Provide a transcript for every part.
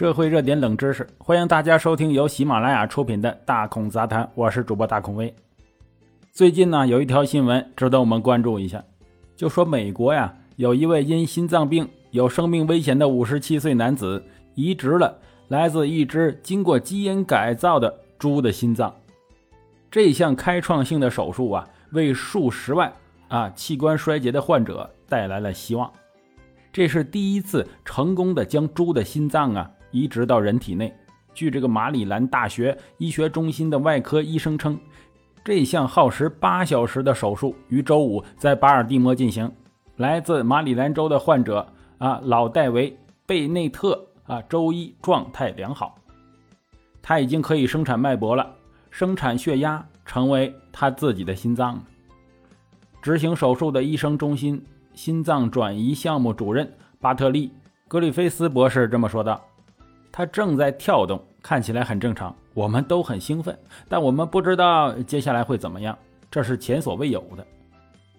社会热点冷知识，欢迎大家收听由喜马拉雅出品的《大孔杂谈》，我是主播大孔威。最近呢，有一条新闻值得我们关注一下，就说美国呀，有一位因心脏病有生命危险的五十七岁男子，移植了来自一只经过基因改造的猪的心脏。这项开创性的手术啊，为数十万啊器官衰竭的患者带来了希望。这是第一次成功的将猪的心脏啊。移植到人体内。据这个马里兰大学医学中心的外科医生称，这项耗时八小时的手术于周五在巴尔的摩进行。来自马里兰州的患者啊，老戴维·贝内特啊，周一状态良好，他已经可以生产脉搏了，生产血压，成为他自己的心脏。执行手术的医生中心心脏转移项目主任巴特利·格里菲斯博士这么说道。它正在跳动，看起来很正常。我们都很兴奋，但我们不知道接下来会怎么样，这是前所未有的。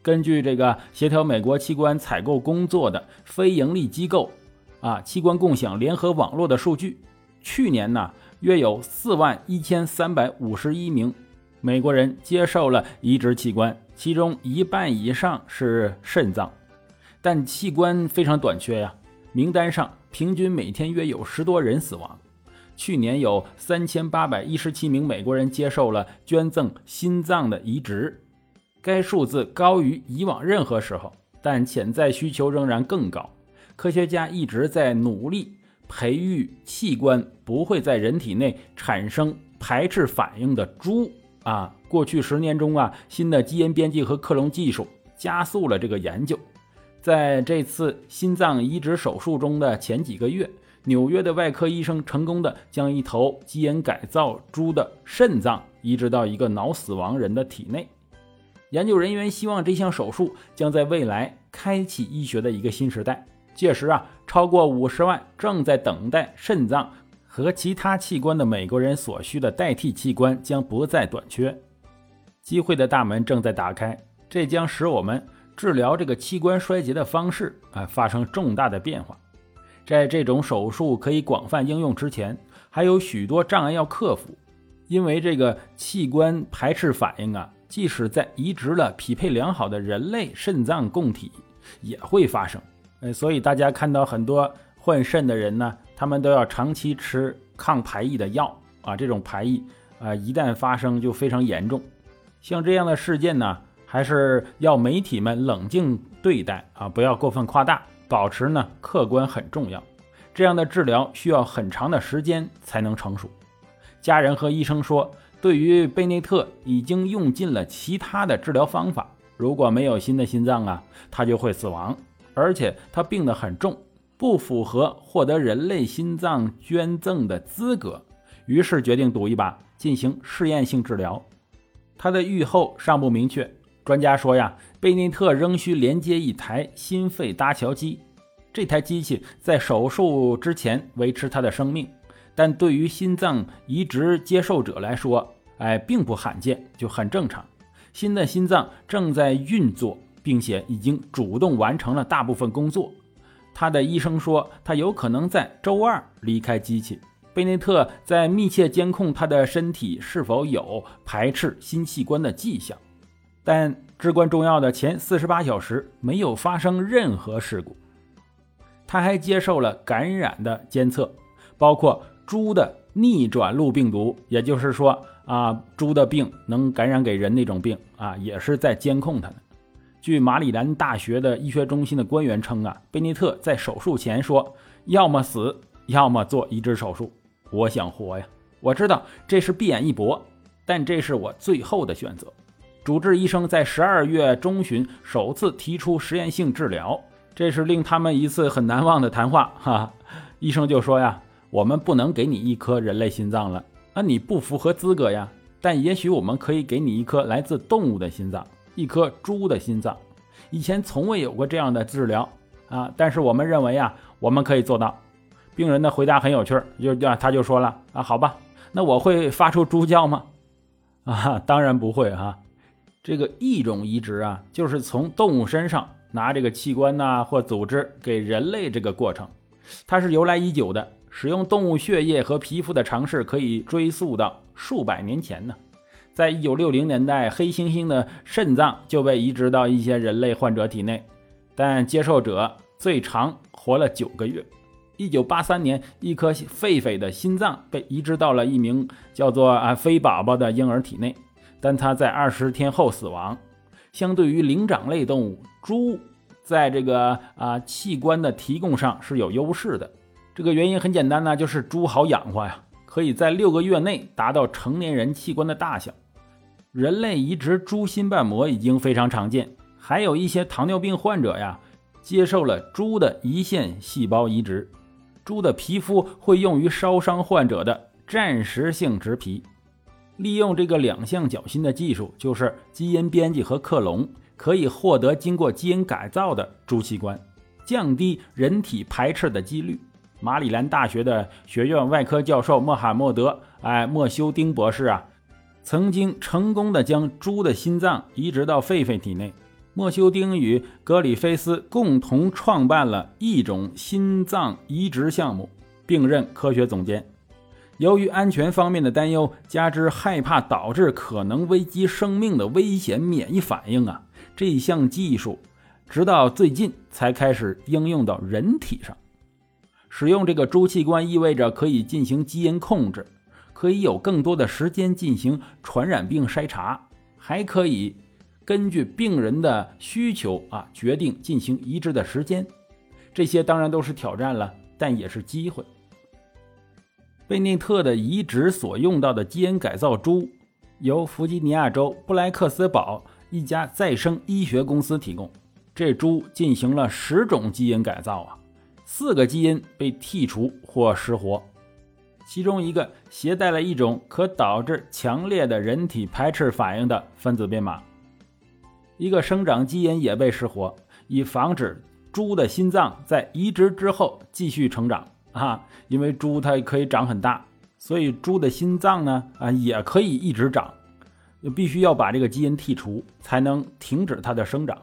根据这个协调美国器官采购工作的非营利机构啊，器官共享联合网络的数据，去年呢，约有四万一千三百五十一名美国人接受了移植器官，其中一半以上是肾脏，但器官非常短缺呀。名单上平均每天约有十多人死亡。去年有三千八百一十七名美国人接受了捐赠心脏的移植，该数字高于以往任何时候，但潜在需求仍然更高。科学家一直在努力培育器官不会在人体内产生排斥反应的猪啊。过去十年中啊，新的基因编辑和克隆技术加速了这个研究。在这次心脏移植手术中的前几个月，纽约的外科医生成功的将一头基因改造猪的肾脏移植到一个脑死亡人的体内。研究人员希望这项手术将在未来开启医学的一个新时代。届时啊，超过五十万正在等待肾脏和其他器官的美国人所需的代替器官将不再短缺，机会的大门正在打开。这将使我们。治疗这个器官衰竭的方式啊发生重大的变化，在这种手术可以广泛应用之前，还有许多障碍要克服。因为这个器官排斥反应啊，即使在移植了匹配良好的人类肾脏供体也会发生。呃，所以大家看到很多患肾的人呢，他们都要长期吃抗排异的药啊，这种排异啊一旦发生就非常严重。像这样的事件呢。还是要媒体们冷静对待啊，不要过分夸大，保持呢客观很重要。这样的治疗需要很长的时间才能成熟。家人和医生说，对于贝内特已经用尽了其他的治疗方法，如果没有新的心脏啊，他就会死亡，而且他病得很重，不符合获得人类心脏捐赠的资格，于是决定赌一把，进行试验性治疗。他的预后尚不明确。专家说呀，贝内特仍需连接一台心肺搭桥机，这台机器在手术之前维持他的生命。但对于心脏移植接受者来说，哎，并不罕见，就很正常。新的心脏正在运作，并且已经主动完成了大部分工作。他的医生说，他有可能在周二离开机器。贝内特在密切监控他的身体是否有排斥新器官的迹象。但至关重要的前四十八小时没有发生任何事故。他还接受了感染的监测，包括猪的逆转录病毒，也就是说啊，猪的病能感染给人那种病啊，也是在监控他。据马里兰大学的医学中心的官员称啊，贝内特在手术前说：“要么死，要么做移植手术。我想活呀，我知道这是闭眼一搏，但这是我最后的选择。”主治医生在十二月中旬首次提出实验性治疗，这是令他们一次很难忘的谈话。哈，医生就说呀：“我们不能给你一颗人类心脏了，那，你不符合资格呀。但也许我们可以给你一颗来自动物的心脏，一颗猪的心脏。以前从未有过这样的治疗啊，但是我们认为啊，我们可以做到。”病人的回答很有趣，就啊，他就说了：“啊，好吧，那我会发出猪叫吗？啊，当然不会哈。”这个异种移植啊，就是从动物身上拿这个器官呐或组织给人类这个过程，它是由来已久的，使用动物血液和皮肤的尝试可以追溯到数百年前呢。在一九六零年代，黑猩猩的肾脏就被移植到一些人类患者体内，但接受者最长活了九个月。一九八三年，一颗狒狒的心脏被移植到了一名叫做啊飞宝宝的婴儿体内，但他在二十天后死亡。相对于灵长类动物，猪在这个啊器官的提供上是有优势的。这个原因很简单呢，就是猪好养活呀，可以在六个月内达到成年人器官的大小。人类移植猪心瓣膜已经非常常见，还有一些糖尿病患者呀，接受了猪的胰腺细胞移植。猪的皮肤会用于烧伤患者的暂时性植皮。利用这个两项脚心的技术，就是基因编辑和克隆，可以获得经过基因改造的猪器官，降低人体排斥的几率。马里兰大学的学院外科教授穆罕默德·哎莫修丁博士啊，曾经成功的将猪的心脏移植到狒狒体内。莫修丁与格里菲斯共同创办了一种心脏移植项目，并任科学总监。由于安全方面的担忧，加之害怕导致可能危及生命的危险免疫反应啊，这项技术直到最近才开始应用到人体上。使用这个猪器官意味着可以进行基因控制，可以有更多的时间进行传染病筛查，还可以根据病人的需求啊决定进行移植的时间。这些当然都是挑战了，但也是机会。贝内特的移植所用到的基因改造猪，由弗吉尼亚州布莱克斯堡一家再生医学公司提供。这猪进行了十种基因改造啊。四个基因被剔除或失活，其中一个携带了一种可导致强烈的人体排斥反应的分子编码，一个生长基因也被失活，以防止猪的心脏在移植之后继续成长啊！因为猪它可以长很大，所以猪的心脏呢啊也可以一直长，必须要把这个基因剔除才能停止它的生长。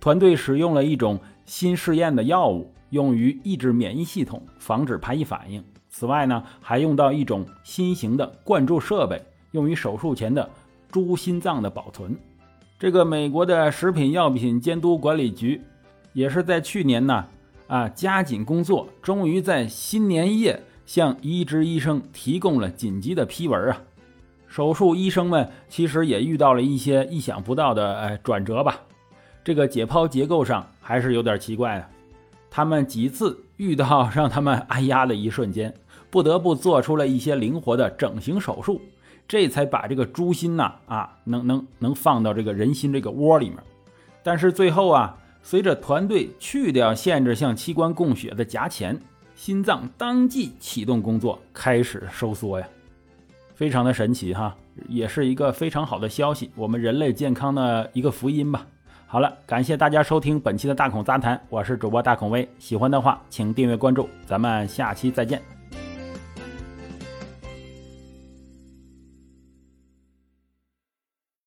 团队使用了一种新试验的药物。用于抑制免疫系统，防止排异反应。此外呢，还用到一种新型的灌注设备，用于手术前的猪心脏的保存。这个美国的食品药品监督管理局也是在去年呢，啊加紧工作，终于在新年夜向移植医生提供了紧急的批文啊。手术医生们其实也遇到了一些意想不到的呃转折吧，这个解剖结构上还是有点奇怪的。他们几次遇到让他们哎呀的一瞬间，不得不做出了一些灵活的整形手术，这才把这个猪心呐啊能能能放到这个人心这个窝里面。但是最后啊，随着团队去掉限制向器官供血的夹钳，心脏当即启动工作，开始收缩呀，非常的神奇哈，也是一个非常好的消息，我们人类健康的一个福音吧。好了，感谢大家收听本期的大孔杂谈，我是主播大孔威。喜欢的话，请订阅关注，咱们下期再见。